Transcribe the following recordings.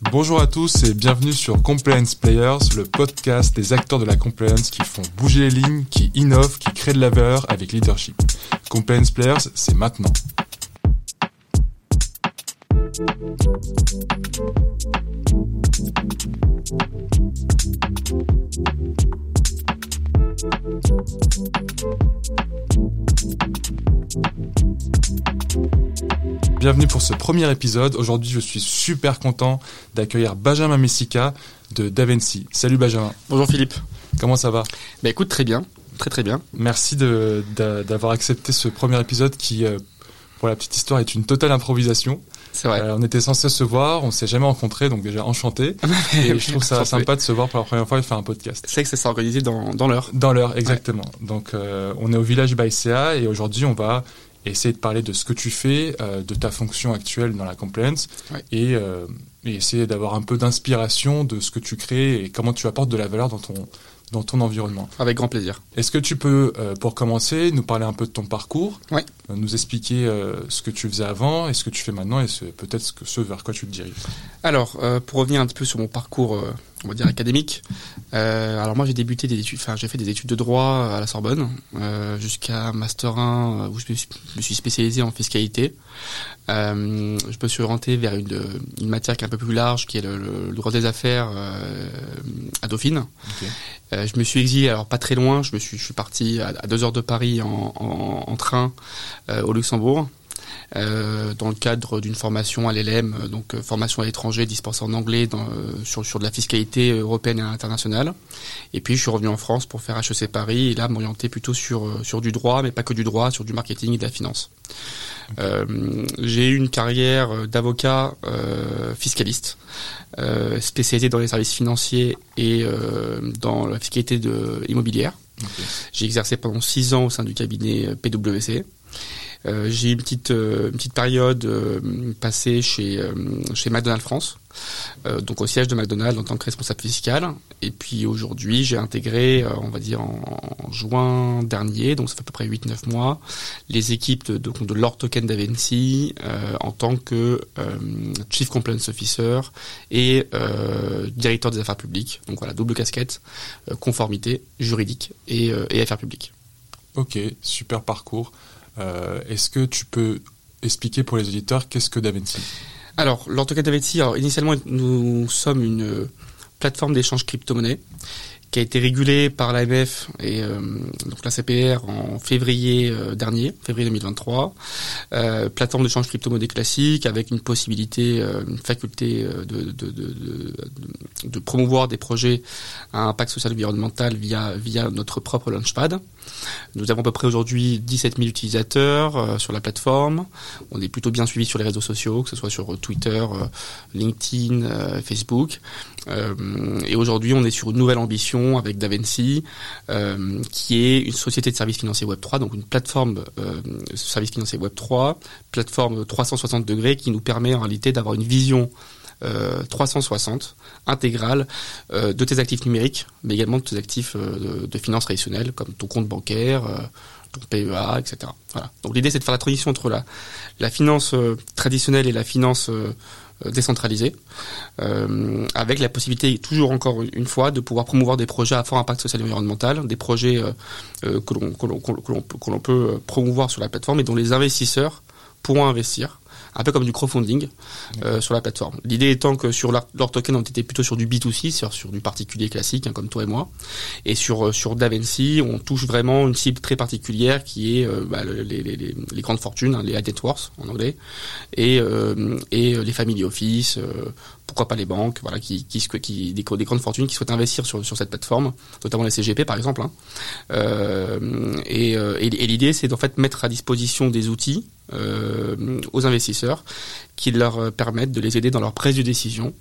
Bonjour à tous et bienvenue sur Compliance Players, le podcast des acteurs de la compliance qui font bouger les lignes, qui innovent, qui créent de la valeur avec leadership. Compliance Players, c'est maintenant. Bienvenue pour ce premier épisode. Aujourd'hui, je suis super content d'accueillir Benjamin Messica de Davency. Salut Benjamin. Bonjour Philippe. Comment ça va? Bah écoute, très bien. Très très bien. Merci d'avoir accepté ce premier épisode qui, euh, pour la petite histoire, est une totale improvisation. C'est vrai. Euh, on était censé se voir, on s'est jamais rencontrés, donc déjà enchanté. et je trouve ça sympa de se voir pour la première fois et faire un podcast. C'est que ça s'est organisé dans, dans l'heure. Dans l'heure, exactement. Donc euh, on est au village Baïséa et aujourd'hui on va essayer de parler de ce que tu fais, euh, de ta fonction actuelle dans la compliance et, et, essayer d'avoir un peu d'inspiration de ce que tu crées et comment tu apportes de la valeur dans ton, dans ton environnement. Avec grand plaisir. Est-ce que tu peux, euh, pour commencer, nous parler un peu de ton parcours, ouais. euh, nous expliquer euh, ce que tu faisais avant et ce que tu fais maintenant et peut-être ce, ce vers quoi tu te diriges? Alors, pour revenir un petit peu sur mon parcours, on va dire académique. alors moi, j'ai débuté des études, enfin j'ai fait des études de droit à la Sorbonne jusqu'à master 1 où je me suis spécialisé en fiscalité. Euh, je me suis orienté vers une, une, matière qui est un peu plus large, qui est le, le droit des affaires euh, à Dauphine. Okay. Euh, je me suis exilé, alors pas très loin, je me suis, je suis parti à, à deux heures de Paris en, en, en train euh, au Luxembourg. Euh, dans le cadre d'une formation à l'LM, donc euh, formation à l'étranger dispensée en anglais dans, euh, sur, sur de la fiscalité européenne et internationale. Et puis je suis revenu en France pour faire HEC Paris et là m'orienter plutôt sur, sur du droit, mais pas que du droit, sur du marketing et de la finance. Euh, j'ai eu une carrière d'avocat euh, fiscaliste, euh, spécialisé dans les services financiers et dans la fiscalité de, immobilière. Okay. J'ai exercé pendant six ans au sein du cabinet PwC. Euh, j'ai une petite euh, une petite période euh, passée chez chez McDonald's France, donc au siège de McDonald's en tant que responsable fiscal. Et puis aujourd'hui, j'ai intégré, on va dire en, juin dernier, donc ça fait à peu près 8-9 mois, les équipes de, de, de Lord Token d'Avency en tant que Chief Compliance Officer et directeur des affaires publiques. Donc voilà, double casquette, conformité juridique et affaires publiques. Ok, super parcours. Euh, Est-ce que tu peux expliquer pour les auditeurs qu'est-ce que Davency Alors, l'AutoCAD alors, initialement, nous sommes une plateforme d'échange crypto-monnaie qui a été régulée par l'AMF et euh, donc la CPR en février euh, dernier, février 2023. Euh, plateforme d'échange crypto-monnaie classique avec une possibilité, une faculté de, de, de, de, de promouvoir des projets à impact social et environnemental via, via notre propre Launchpad. Nous avons à peu près aujourd'hui 17 000 utilisateurs sur la plateforme. On est plutôt bien suivi sur les réseaux sociaux, que ce soit sur Twitter, LinkedIn, Facebook. Et aujourd'hui, on est sur une nouvelle ambition avec Davency, qui est une société de services financiers Web3, donc une plateforme de services financiers Web3, plateforme 360 degrés qui nous permet en réalité d'avoir une vision euh, 360 intégrale euh, de tes actifs numériques, mais également de tes actifs euh, de, de, finances traditionnelles comme ton compte bancaire, euh, ton PEA, etc. Voilà. Donc l'idée c'est de faire la transition entre la, la finance euh, traditionnelle et la finance euh, décentralisée, avec la possibilité toujours encore une fois de pouvoir promouvoir des projets à fort impact social et environnemental, des projets l'on que l'on peut promouvoir sur la plateforme et dont les investisseurs pourront investir un peu comme du crowdfunding euh, sur la plateforme. L'idée étant que sur leur, leur token, on était plutôt sur du B2C, sur, sur du particulier classique, hein, comme toi et moi. Et sur, sur Davency, on touche vraiment une cible très particulière qui est euh, bah, les, les, les, les, grandes fortunes, hein, les high net worth en anglais, et, euh, et les family office, pourquoi pas les banques, voilà, qui, qui, qui des, des, grandes fortunes qui souhaitent investir sur, sur cette plateforme, notamment les CGP par exemple. Hein. Euh, et, et, et l'idée, c'est d'en fait mettre à disposition des outils euh, aux investisseurs qui leur permettent de les aider dans leur prise de décision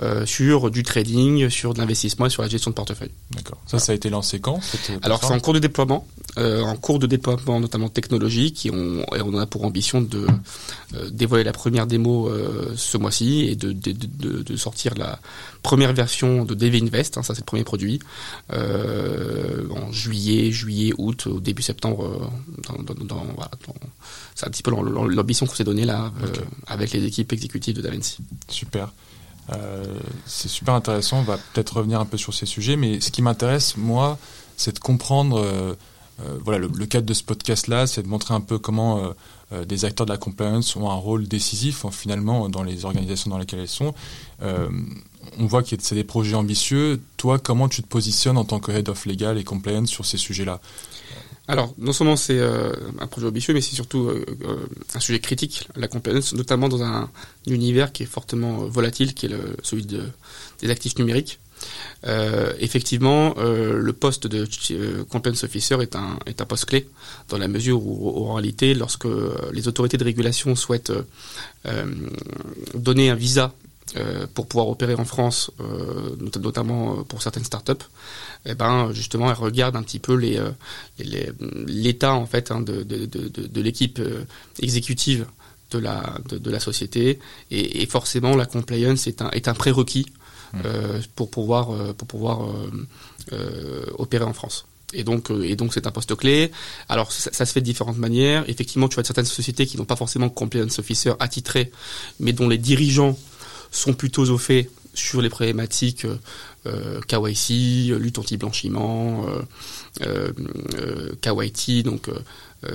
euh, sur du trading, sur de l'investissement et sur la gestion de portefeuille. D'accord. Ça, voilà. ça a été lancé quand Alors, c'est en cours de déploiement, euh, en cours de déploiement notamment technologique, et on, et on a pour ambition de euh, dévoiler la première démo ce mois-ci et de, de, de, de, sortir la première version de DV Invest, hein, ça c'est le premier produit, en juillet, juillet, août, au début septembre. Dans, dans, dans, voilà, c'est un petit peu l'ambition qu'on s'est donnée là, okay. avec les équipes exécutives de Davinci. Super. C'est super intéressant. On va peut-être revenir un peu sur ces sujets, mais ce qui m'intéresse, moi, c'est de comprendre. voilà, le, cadre de ce podcast-là, c'est de montrer un peu comment des acteurs de la compliance ont un rôle décisif finalement dans les organisations dans lesquelles elles sont. on voit que c'est des projets ambitieux. Toi, comment tu te positionnes en tant que head of legal et compliance sur ces sujets-là? Alors, non seulement c'est euh, un projet ambitieux, mais c'est surtout euh, euh, un sujet critique, la compliance, notamment dans un, univers qui est fortement volatile, qui est le, celui de, des actifs numériques. effectivement, le poste de compliance officer est un, est un poste clé dans la mesure où, en réalité, lorsque les autorités de régulation souhaitent donner un visa euh, pour pouvoir opérer en France, euh, notamment euh, pour certaines startups, eh ben justement, elle regarde un petit peu les l'état en fait hein, de, de, de, de l'équipe exécutive de la de, la société et, et, forcément la compliance est un est un prérequis mmh. pour pouvoir pour pouvoir opérer en France. Et donc, et donc c'est un poste clé. Alors, ça, ça, se fait de différentes manières. Effectivement, tu as certaines sociétés qui n'ont pas forcément compliance officer attitré, mais dont les dirigeants sont plutôt au fait sur les problématiques euh, KYC, lutte anti-blanchiment, euh, euh, KYT, donc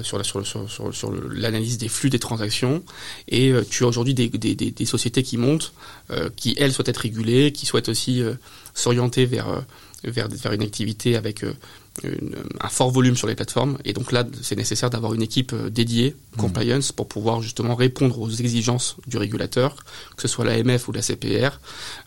sur la, sur, sur, l'analyse des flux des transactions. Et tu as aujourd'hui des, des, des, sociétés qui montent, qui elles souhaitent être régulées, qui souhaitent aussi s'orienter vers, vers, vers une activité avec un fort volume sur les plateformes et donc là c'est nécessaire d'avoir une équipe euh, dédiée mmh. compliance pour pouvoir justement répondre aux exigences du régulateur que ce soit l'AMF ou la CPR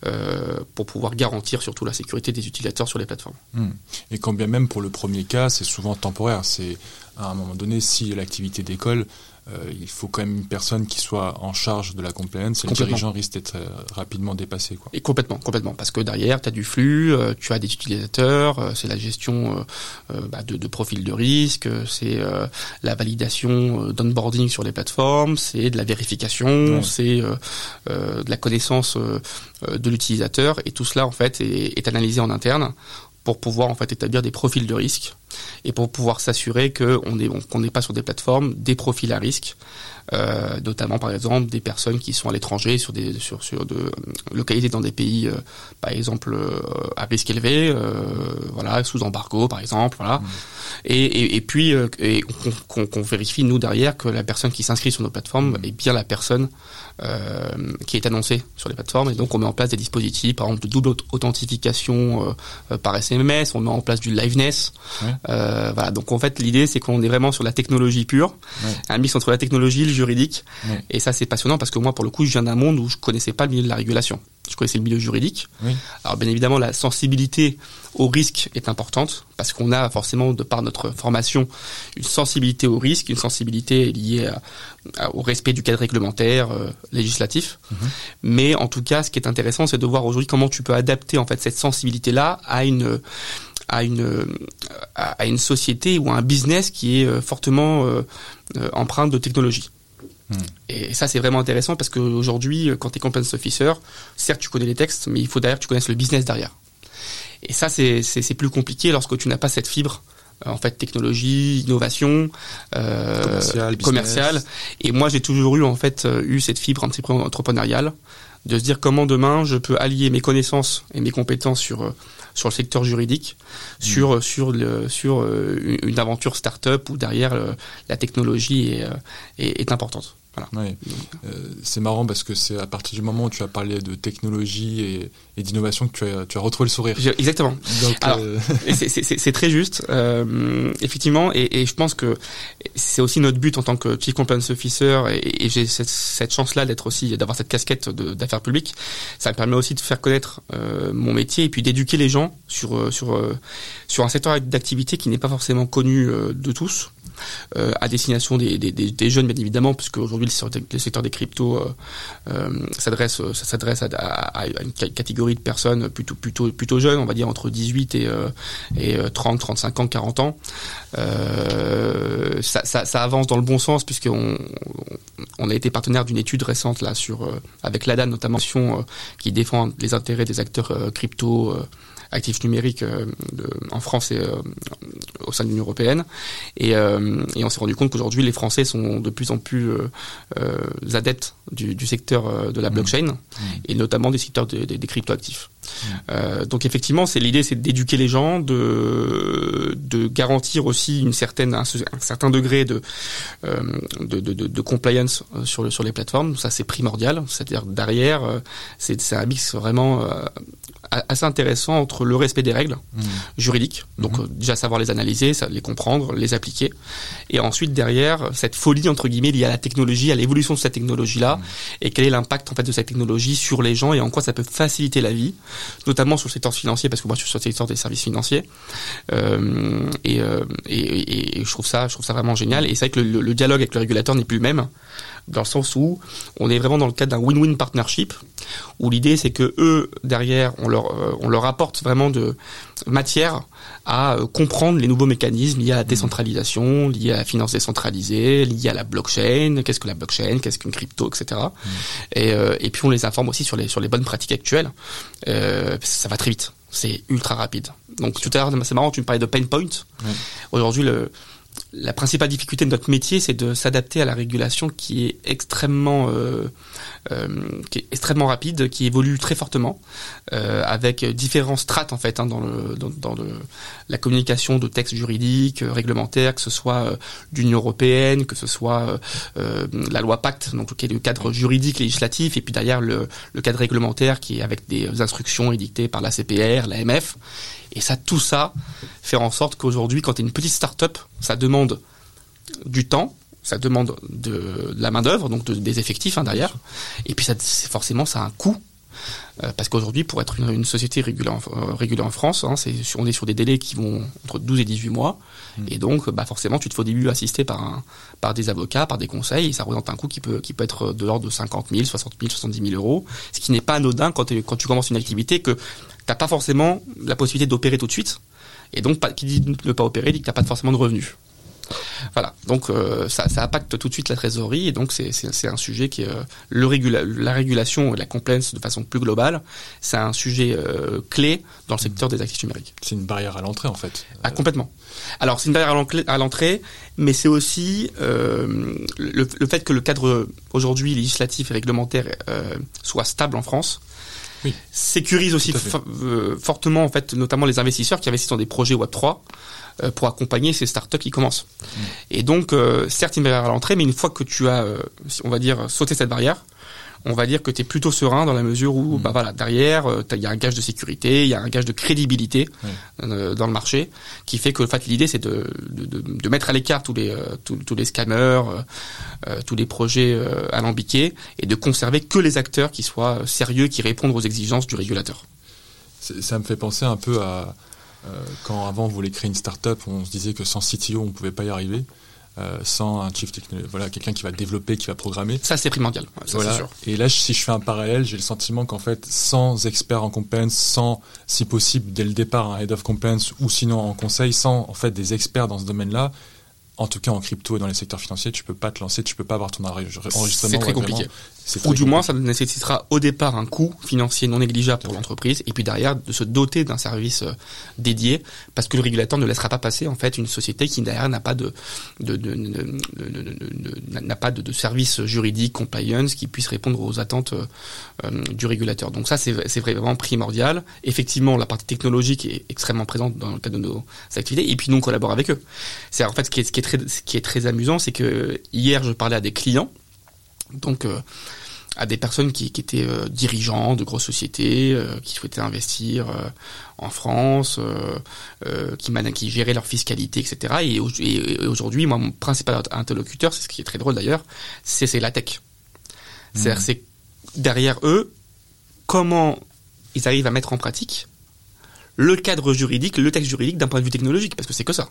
euh, pour pouvoir garantir surtout la sécurité des utilisateurs sur les plateformes. Mmh. Et quand bien même pour le premier cas c'est souvent temporaire c'est à un moment donné si l'activité décolle euh, il faut quand même une personne qui soit en charge de la compliance et le dirigeant risque d'être euh, rapidement dépassé. Quoi. Et complètement, complètement, parce que derrière, tu as du flux, euh, tu as des utilisateurs, c'est la gestion bah, de, de, profil de risque, c'est la validation d'onboarding sur les plateformes, c'est de la vérification, c'est de la connaissance de l'utilisateur, et tout cela en fait est, est analysé en interne pour pouvoir en fait établir des profils de risque et pour pouvoir s'assurer qu'on n'est pas sur des plateformes des profils à risque, euh, notamment par exemple des personnes qui sont à l'étranger sur des sur sur de localisées dans des pays euh, par exemple euh, à risque élevé, voilà sous embargo par exemple, voilà. Mmh. Et, et, et, puis qu'on vérifie nous derrière que la personne qui s'inscrit sur nos plateformes mmh. est bien la personne euh, qui est annoncé sur les plateformes. Et donc on met en place des dispositifs, par exemple de double authentification euh, euh, par SMS, on met en place du liveness. voilà. Donc en fait l'idée c'est qu'on est vraiment sur la technologie pure, un mix entre la technologie le juridique. Et ça c'est passionnant parce que moi pour le coup je viens d'un monde où je connaissais pas le milieu de la régulation je connaissais le milieu juridique. Alors bien évidemment, la sensibilité au risque est importante parce qu'on a forcément, de par notre formation, une sensibilité au risque, une sensibilité liée au respect du cadre réglementaire, euh, législatif. Mhm. Mais en tout cas, ce qui est intéressant, c'est de voir aujourd'hui comment tu peux adapter en fait cette sensibilité-là à une à une à une société ou à un business qui est euh, fortement euh, empreinte de technologie. Hmm. Et ça, c'est vraiment intéressant parce qu'aujourd'hui, quand tu es compliance officer, certes, tu connais les textes, mais il faut derrière que tu connaisses le business derrière. Et ça, c'est plus compliqué lorsque tu n'as pas cette fibre euh, en fait technologie, innovation, euh, commercial, Et moi, j'ai toujours eu en fait euh, eu cette fibre un petit peu entrepreneuriale de se dire comment demain je peux allier mes connaissances et mes compétences sur euh, sur le secteur juridique, hmm. sur sur le sur une aventure start-up où derrière la technologie est, est, est importante. Ouais. Euh, c'est marrant parce que c'est à partir du moment où tu as parlé de technologie et, et d'innovation que tu as, tu as retrouvé le sourire. Exactement. Euh, c'est très juste, euh, effectivement, et, et, je pense que c'est aussi notre but en tant que Chief Compliance Officer, et, et j'ai cette, cette chance-là d'être aussi d'avoir cette casquette d'affaires publiques. Ça me permet aussi de faire connaître euh, mon métier et puis d'éduquer les gens sur sur sur un secteur d'activité qui n'est pas forcément connu de tous. Euh, à destination des, jeunes, bien évidemment, puisque aujourd'hui le, secteur des cryptos euh, euh, s'adresse s'adresse à, une catégorie de personnes plutôt plutôt plutôt jeunes, on va dire entre 18 et, et 30, 35 ans, 40 ans. Ça, avance dans le bon sens puisqu'on on a été partenaire d'une étude récente là sur avec l'ADAN notamment qui défend les intérêts des acteurs crypto actifs numériques en France et au sein de l'Union européenne. Et, et on s'est rendu compte qu'aujourd'hui, les Français sont de plus en plus adeptes du, du, secteur de la mmh. blockchain mmh. et notamment des secteurs des, des cryptoactifs. Euh, donc effectivement, c'est l'idée, c'est d'éduquer les gens, de de garantir aussi une certaine un, certain degré de, euh, de, de, de, compliance euh, sur sur les plateformes. Ça, c'est primordial. C'est-à-dire derrière, euh, c'est c'est un mix vraiment assez intéressant entre le respect des règles mmh. juridiques, donc mmh. déjà savoir les analyser, les comprendre, les appliquer, et ensuite derrière cette folie entre guillemets liée à la technologie, à l'évolution de cette technologie-là, mmh. et quel est l'impact en fait de cette technologie sur les gens et en quoi ça peut faciliter la vie notamment sur le secteur financier, parce que moi je suis sur le secteur des services financiers, euh, et, euh, et, et, je trouve ça, je trouve ça vraiment génial. Et c'est vrai que le, le dialogue avec le régulateur n'est plus le même dans le sens où on est vraiment dans le cadre d'un win-win partnership, où l'idée c'est que eux derrière on leur euh, on leur apporte vraiment de matière à euh, comprendre les nouveaux mécanismes liés à la mmh. décentralisation, liés à la finance décentralisée, liés à la blockchain, qu'est-ce que la blockchain, qu'est-ce qu'une crypto, etc. Et, mmh. euh, et puis on les informe aussi sur les sur les bonnes pratiques actuelles. Euh, ça va très vite, c'est ultra rapide. Donc tout à l'heure c'est marrant, tu me parlais de pain point. Aujourd'hui le la principale difficulté de notre métier, c'est de s'adapter à la régulation qui est extrêmement, euh, euh, qui est extrêmement rapide, qui évolue très fortement, euh, avec différents strates en fait hein, dans, la communication de textes juridiques, réglementaires, que ce soit d'Union européenne, que ce soit la loi Pacte, donc qui est le cadre juridique législatif, et puis derrière le, le cadre réglementaire qui est avec des instructions édictées par la CPR, l'AMF. Et ça, tout ça, faire en sorte qu'aujourd'hui, quand tu es une petite start-up, ça demande du temps, ça demande de, la main d'œuvre, donc des effectifs hein, derrière. Et puis ça, forcément, ça a un coût. Euh, parce qu'aujourd'hui, pour être une, société régulée en, euh, en France, hein, on est sur des délais qui vont entre 12 et 18 mois. Hmm. Et donc, bah, forcément, tu te fais au début assister par, un, par des avocats, par des conseils. Et ça représente un coût qui peut, qui peut être de l'ordre de 50 000, 60 000, 70 000 euros. Ce qui n'est pas anodin quand, quand tu commences une activité que t'as pas forcément la possibilité d'opérer tout de suite. Et donc, qui dit ne pas opérer dit que t'as pas forcément de revenus. Voilà, donc euh, ça, ça, impacte tout de suite la trésorerie et donc c'est un sujet qui est euh, le régula la régulation et la compliance de façon plus globale, c'est un sujet euh, clé dans le secteur des actifs numériques. C'est une barrière à l'entrée en fait. Ah complètement. Alors c'est une barrière à l'entrée, mais c'est aussi le, le, fait que le cadre aujourd'hui législatif et réglementaire soit stable en France sécurise aussi euh, fortement en fait notamment les investisseurs qui investissent dans des projets Web 3 euh, pour accompagner ces startups qui commencent. Mm. Et donc euh, certes une barrière à l'entrée, mais une fois que tu as, on va dire, sauté cette barrière, on va dire que tu es plutôt serein dans la mesure où, mm. bah voilà, derrière, euh, il y a un gage de sécurité, il y a un gage de crédibilité euh, dans le marché, qui fait que en fait, l'idée c'est de, de, de, mettre à l'écart tous les euh, tous, les scammers, tous les projets alambiqués, et de conserver que les acteurs qui soient sérieux, qui répondent aux exigences du régulateur. Ça me fait penser un peu à quand avant on voulait créer une start-up, on se disait que sans CTO on pouvait pas y arriver. Euh, sans un chief technology, voilà, quelqu'un qui va développer, qui va programmer. Ça, c'est primordial. voilà. Sûr. Et là, si je fais un parallèle, j'ai le sentiment qu'en fait, sans expert en compliance, sans, si possible, dès le départ, un head of compliance ou sinon en conseil, sans en fait des experts dans ce domaine-là, en tout cas en crypto et dans les secteurs financiers, tu peux pas te lancer, tu peux pas avoir ton enregistrement. C'est très compliqué. Ou du moins, ça nécessitera au départ un coût financier non négligeable pour l'entreprise, et puis derrière de se doter d'un service euh, dédié, parce que le régulateur ne laissera pas passer en fait une société qui derrière n'a pas de, de, de, de n'a pas de, service juridique compliance qui puisse répondre aux attentes euh, du régulateur. Donc ça, c'est vraiment primordial. Effectivement, la partie technologique est extrêmement présente dans le cadre de nos activités, et puis nous on collabore avec eux. C'est en fait ce qui est, ce qui est très, ce qui est très amusant, c'est que hier je parlais à des clients donc euh, à des personnes qui, qui étaient euh, dirigeants de grosses sociétés, euh, qui souhaitaient investir en France, qui, qui géraient leur fiscalité, etc. Et, aujourd'hui, moi, mon principal interlocuteur, c'est ce qui est très drôle d'ailleurs, c'est la tech. C'est-à-dire, mmh. c'est derrière eux, comment ils arrivent à mettre en pratique le cadre juridique, le texte juridique d'un point de vue technologique, parce que c'est que ça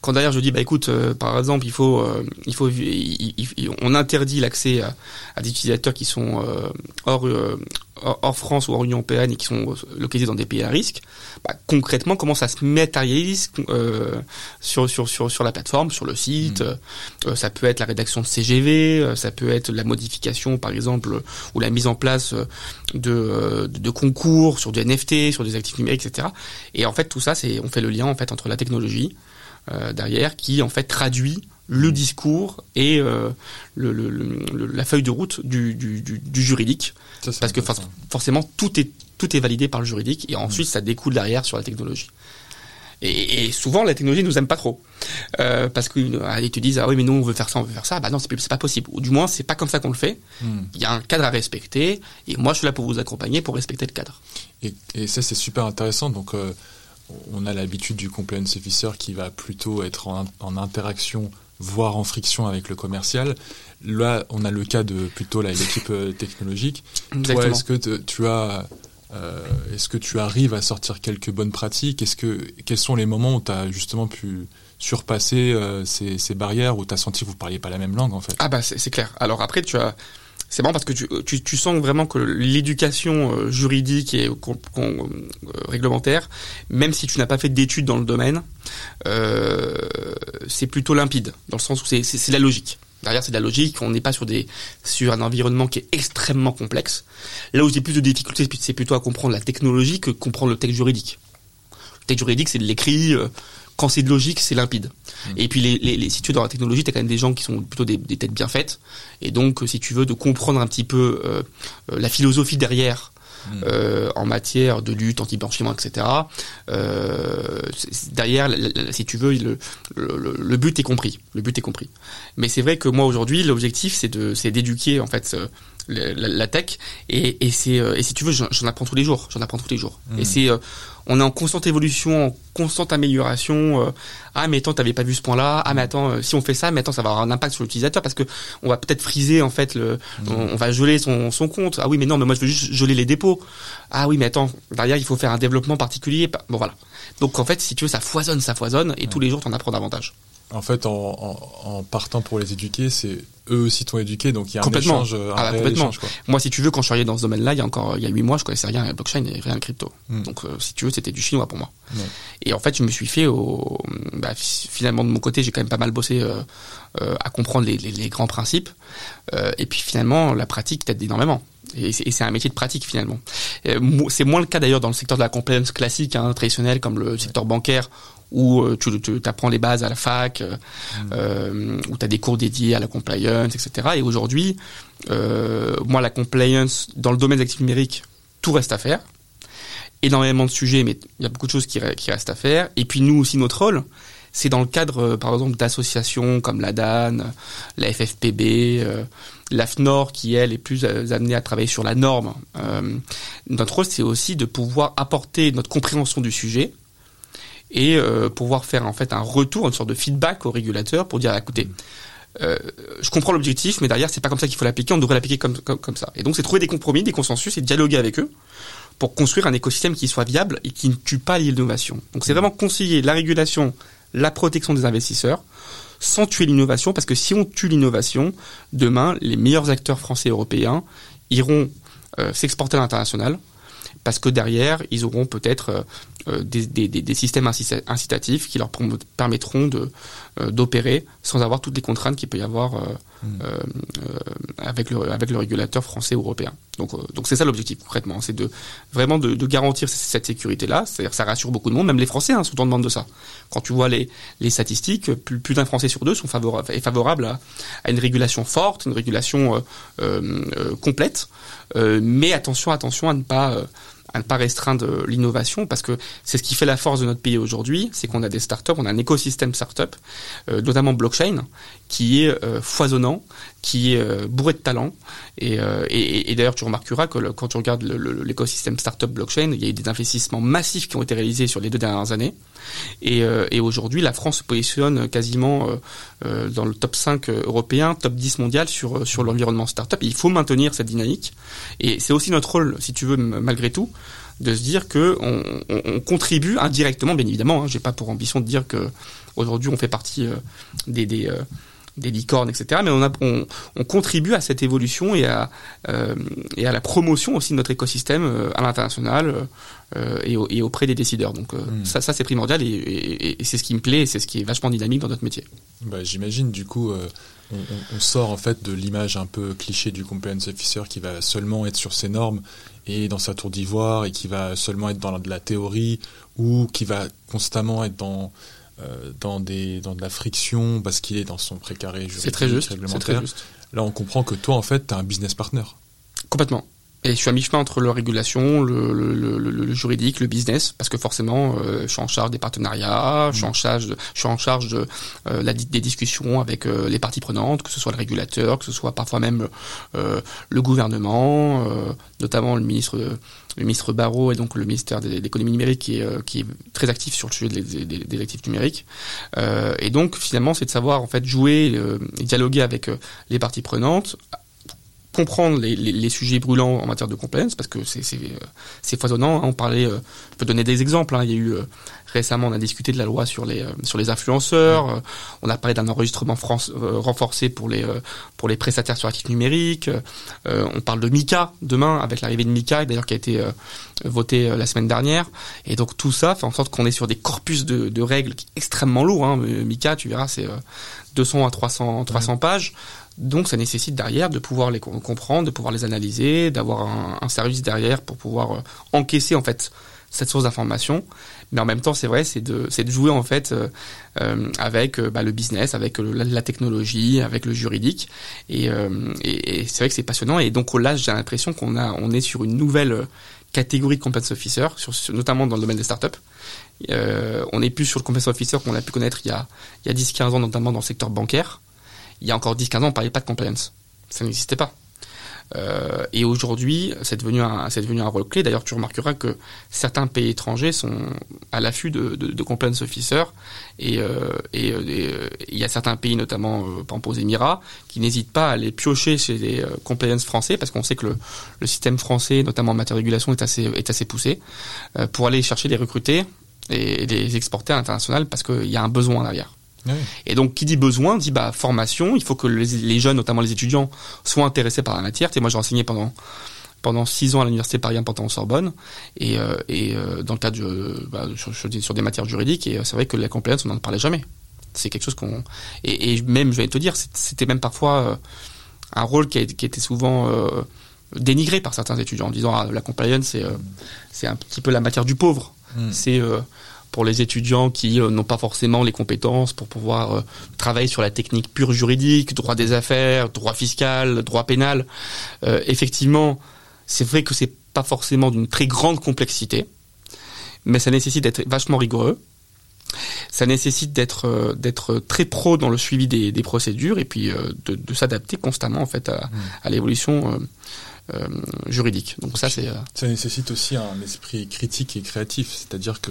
quand derrière je dis bah écoute euh, par exemple il faut euh, il faut on interdit l'accès à, des utilisateurs qui sont euh, hors hors France ou hors Union européenne et qui sont localisés dans des pays à risque, bah, concrètement comment ça se matérialise euh, sur, sur, sur, sur la plateforme, sur le site. Mmh. Euh, ça peut être la rédaction de CGV, euh, ça peut être la modification par exemple ou la mise en place de, de, concours sur du NFT, sur des actifs numériques, etc. Et en fait tout ça, c'est on fait le lien en fait entre la technologie derrière qui en fait traduit le discours et euh, le, le, la feuille de route du, du, du, juridique. parce que forcément, tout est, tout est validé par le juridique et ensuite mm. ça découle derrière sur la technologie. Et, et souvent, la technologie nous aime pas trop. Euh, parce qu'ils te disent, ah oui, mais nous, on veut faire ça, on veut faire ça. Bah non, c'est pas possible. Ou du moins, c'est pas comme ça qu'on le fait. Mm. Il y a un cadre à respecter. Et moi, je suis là pour vous accompagner pour respecter le cadre. Et, et ça, c'est super intéressant. Donc, euh, on a l'habitude du compliance officer qui va plutôt être en, en interaction voire en friction avec le commercial. Là, on a le cas de plutôt l'équipe euh, technologique. Toi, est-ce que tu as euh, est-ce que tu arrives à sortir quelques bonnes pratiques? Est-ce que quels sont les moments où tu as justement pu surpasser euh, ces, ces, barrières où tu as senti que vous parliez pas la même langue en fait? Ah bah c'est clair. Alors après tu as c'est bon parce que tu, tu, sens vraiment que l'éducation euh, juridique et euh, réglementaire, même si tu n'as pas fait d'études dans le domaine, euh, c'est plutôt limpide, dans le sens où c'est la logique. Derrière, c'est de la logique. On n'est pas sur des sur un environnement qui est extrêmement complexe. Là où j'ai plus de difficultés, c'est plutôt à comprendre la technologie que comprendre le texte juridique. Le texte juridique, c'est de l'écrit. Euh, quand c'est de logique, c'est limpide. Mmh. Et puis les, les, les, si tu es dans la technologie, tu as quand même des gens qui sont plutôt des, des, têtes bien faites. Et donc, si tu veux, de comprendre un petit peu euh, euh la philosophie derrière mmh. euh, en matière de lutte anti-blanchiment, etc. Euh, derrière, si tu veux, le, le, le, but est compris. Le but est compris. Mais c'est vrai que moi aujourd'hui, l'objectif c'est de c'est d'éduquer en fait la, la, tech et, et c'est et si tu veux, j'en apprends tous les jours. J'en apprends tous les jours. Mmh. Et c'est on est en constante évolution, en constante amélioration. Euh, ah mais attends, t'avais pas vu ce point-là. Ah mais attends, euh, si on fait ça, mais attends, ça va avoir un impact sur l'utilisateur parce que on va peut-être friser en fait le, mmh. on, va geler son, son compte. Ah oui mais non, mais moi je veux juste geler les dépôts. Ah oui mais attends, derrière il faut faire un développement particulier. Bon voilà. Donc en fait si tu veux ça foisonne, ça foisonne et tous les jours t'en apprends davantage. En fait, en, partant pour les éduquer, c'est eux aussi t'ont éduqué, donc il y a un échange, un ah, complètement. Échange, Moi, si tu veux, quand je suis arrivé dans ce domaine-là, il y a encore il y a huit mois, je connaissais rien à blockchain et rien à crypto. Hmm. Donc, euh, si tu veux, c'était du chinois pour moi. Et en fait, je me suis fait au, bah, finalement de mon côté, j'ai quand même pas mal bossé euh, euh, à comprendre les, les, les grands principes. et puis finalement, la pratique t'aide énormément. Et c'est un métier de pratique finalement. C'est moins le cas d'ailleurs dans le secteur de la compliance classique, hein, traditionnel, comme le secteur bancaire, où euh, tu, apprends les bases à la fac, euh, euh, où tu as des cours dédiés à la compliance, etc. Et aujourd'hui, euh, moi, la compliance, dans le domaine des actifs numériques, tout reste à faire. Énormément de sujets, mais il y a beaucoup de choses qui, restent à faire. Et puis nous aussi, notre rôle, c'est dans le cadre, par exemple, d'associations comme la DAN, la FFPB, l'AFNOR, qui, elle, est plus amenée à travailler sur la norme. notre rôle, c'est aussi de pouvoir apporter notre compréhension du sujet, et euh, pouvoir faire en fait un retour, une sorte de feedback au régulateur pour dire écoutez, euh, je comprends l'objectif, mais derrière c'est pas comme ça qu'il faut l'appliquer, on devrait l'appliquer comme, comme, comme ça. Et donc c'est trouver des compromis, des consensus et dialoguer avec eux pour construire un écosystème qui soit viable et qui ne tue pas l'innovation. Donc c'est vraiment concilier la régulation, la protection des investisseurs, sans tuer l'innovation, parce que si on tue l'innovation, demain les meilleurs acteurs français et européens iront euh, s'exporter à l'international, parce que derrière, ils auront peut-être euh, des, des, des, systèmes incitatifs qui leur permettront de euh, d'opérer sans avoir toutes les contraintes qu'il peut y avoir hmm. avec le avec le régulateur français ou européen. Donc donc c'est ça l'objectif concrètement, c'est de vraiment de, de garantir cette sécurité là. C'est-à-dire ça rassure beaucoup de monde, même les Français hein, sont en demande de ça. Quand tu vois les les statistiques, plus, plus d'un Français sur deux sont favorables est favorable à, à, une régulation forte, une régulation complète. mais attention attention à ne pas à ne pas restreindre l'innovation parce que c'est ce qui fait la force de notre pays aujourd'hui, c'est qu'on a des startups, on a un écosystème startup, euh, notamment blockchain, qui est euh, foisonnant, qui est euh, bourré de talent. Et, euh, et, et d'ailleurs, tu remarqueras que quand tu regardes l'écosystème startup blockchain, il y a eu des investissements massifs qui ont été réalisés sur les deux dernières années. Et, et aujourd'hui, la France se positionne quasiment dans le top 5 européen, top 10 mondial sur, sur l'environnement startup. Et il faut maintenir cette dynamique. Et c'est aussi notre rôle, si tu veux, malgré tout, de se dire que on, on, contribue indirectement, bien évidemment. Hein, J'ai pas pour ambition de dire que aujourd'hui on fait partie des, des des licornes, etc. Mais on, a, on, on, contribue à cette évolution et à, euh, et à la promotion aussi de notre écosystème euh, à l'international euh, et, et, auprès des décideurs. Donc hmm. ça, ça c'est primordial et, et, et c'est ce qui me plaît, c'est ce qui est vachement dynamique dans notre métier. Bah, J'imagine du coup, on, on, sort en fait de l'image un peu cliché du compliance officer qui va seulement être sur ses normes et dans sa tour d'ivoire et qui va seulement être dans la, de la théorie ou qui va constamment être dans euh, dans, des, dans de la friction parce qu'il est dans son précaré juridique C'est très juste. Très juste. Là, on comprend que toi, en fait, tu as un business partner. Complètement. Et je suis à mi-chemin entre la régulation, le, le, le, le, juridique, le business, parce que forcément, euh, je suis en charge des partenariats, je suis en charge, je suis en charge de, euh, la, des discussions avec les parties prenantes, que ce soit le régulateur, que ce soit parfois même le gouvernement, notamment le ministre le ministre Barrault et donc le ministère de l'économie numérique qui est, euh, qui est très actif sur le sujet des, des, des actifs numériques. Euh, et donc finalement, c'est de savoir en fait jouer euh, dialoguer avec euh, les parties prenantes, comprendre les, les, les, sujets brûlants en matière de compliance parce que c'est c'est foisonnant. Hein. On parlait, je peux donner des exemples. Hein. Il y a eu Récemment, on a discuté de la loi sur les euh, sur les influenceurs. Euh, on a parlé d'un enregistrement France, euh, renforcé pour les pour les prestataires sur actifs numériques. on parle de Mika demain avec l'arrivée de Mika, d'ailleurs qui a été voté la semaine dernière. Et donc tout ça fait en sorte qu'on est sur des corpus de, de règles extrêmement lourds. Hein. Mika, tu verras, c'est 200 à 300 300 pages. Donc ça nécessite derrière de pouvoir les comprendre, de pouvoir les analyser, d'avoir un, service derrière pour pouvoir encaisser en fait cette source d'information. Mais en même temps, c'est vrai, c'est de, de jouer en fait euh, euh avec euh, bah, le business, avec euh, la, technologie, avec le juridique. Et, et, et c'est vrai que c'est passionnant. Et donc là, j'ai l'impression qu'on a, on est sur une nouvelle catégorie de compliance officer, notamment dans le domaine des startups. Euh, on n'est plus sur le compliance officer qu'on a pu connaître il y a, il y a 10-15 ans, notamment dans le secteur bancaire. Il y a encore 10-15 ans, on parlait pas de compliance. Ça n'existait pas. Euh, et aujourd'hui, c'est devenu un, devenu un rôle clé. D'ailleurs, tu remarqueras que certains pays étrangers sont à l'affût de, de, de compliance officers, et euh, et, euh, il y a certains pays, notamment euh, par exemple aux Émirats, qui n'hésitent pas à aller piocher chez les euh, compliance français, parce qu'on sait que le, le, système français, notamment en matière de régulation, est assez est assez poussé, euh, pour aller chercher les recruter et les exporter à l'international, parce qu'il y a un besoin derrière. Et donc, qui dit besoin, dit bah formation. Il faut que les, jeunes, notamment les étudiants, soient intéressés par la matière. Tu moi, j'ai enseigné pendant pendant six ans à l'université Paris en Sorbonne et, euh, et euh, dans le cadre de, bah, sur, sur, des matières juridiques. Et euh, c'est vrai que la compliance, on n'en parlait jamais. C'est quelque chose qu'on et, et, même, je vais te dire, c'était même parfois un rôle qui, a, qui était souvent dénigré par certains étudiants en disant ah, la compliance c'est c'est un petit peu la matière du pauvre. Hmm. C'est pour les étudiants qui euh, n'ont pas forcément les compétences pour pouvoir euh, travailler sur la technique pure juridique, droit des affaires, droit fiscal, droit pénal. Euh, effectivement, c'est vrai que c'est pas forcément d'une très grande complexité, mais ça nécessite d'être vachement rigoureux. Ça nécessite d'être d'être très pro dans le suivi des, des procédures et puis de, de s'adapter constamment en fait à, mmh. à l'évolution euh, juridique. Donc ça c'est. Ça nécessite aussi un esprit critique et créatif, c'est-à-dire que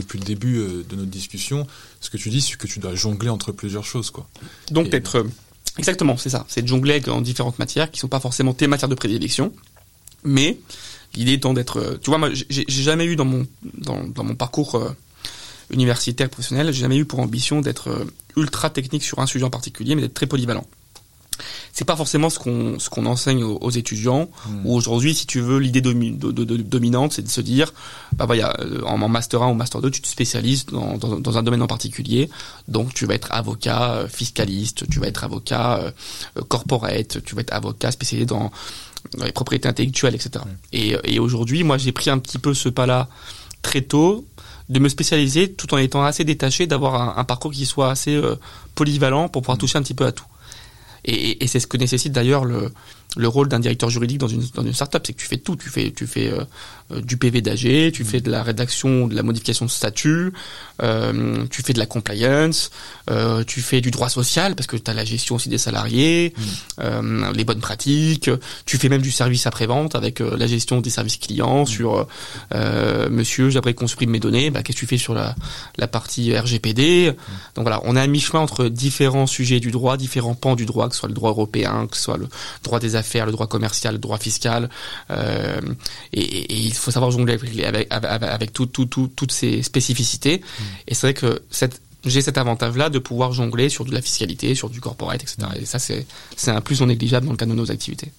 depuis le début euh, de notre discussion, ce que tu dis, c'est que tu dois jongler entre plusieurs choses, quoi. Donc d'être euh, exactement, c'est ça, c'est de jongler en différentes matières qui sont pas forcément tes matières de prédilection, mais l'idée étant d'être, euh, tu vois, moi, j'ai jamais eu dans mon dans, dans mon parcours universitaire professionnel, j'ai jamais eu pour ambition d'être ultra technique sur un sujet en particulier, mais d'être très polyvalent c'est pas forcément ce qu'on ce qu'on enseigne aux, étudiants. Hmm. Ou aujourd'hui, si tu veux, l'idée dominante, c'est de se dire, bah voilà, euh, en, master 1 ou master 2, tu te spécialises dans, dans, un domaine en particulier. Donc, tu vas être avocat euh, fiscaliste, tu vas être avocat euh, corporate, tu vas être avocat spécialisé dans, les propriétés intellectuelles, etc. Hmm. Et, et aujourd'hui, moi, j'ai pris un petit peu ce pas-là très tôt de me spécialiser tout en étant assez détaché, d'avoir un, parcours qui soit assez polyvalent pour pouvoir hmm. toucher un petit peu à tout. Et, et c'est ce que nécessite d'ailleurs le, le rôle d'un directeur juridique dans une, dans une startup, c'est que tu fais tout. Tu fais, tu fais euh, euh, du PV d'AG, tu fais de la rédaction, de la modification de statut, euh, tu fais de la compliance, euh, tu fais du droit social parce que tu as la gestion aussi des salariés, mm. euh, les bonnes pratiques. Tu fais même du service après-vente avec la gestion des services clients mm. sur Monsieur, j'aimerais qu'on supprime mes données. Bah, qu'est-ce que tu fais sur la, la partie RGPD mm. Donc voilà, on est à mi-chemin entre différents sujets du droit, différents pans du droit, que ce soit le droit européen, que ce soit le droit des affaires, le droit commercial, le droit fiscal. Euh, et, et, il faut savoir jongler avec, avec, avec, avec tout, tout, tout, toutes ces spécificités. Mm. Et c'est vrai que cette j'ai cet avantage-là de pouvoir jongler sur de la fiscalité, sur du corporate, etc. Et ça, c'est un plus non négligeable dans le cadre de nos activités.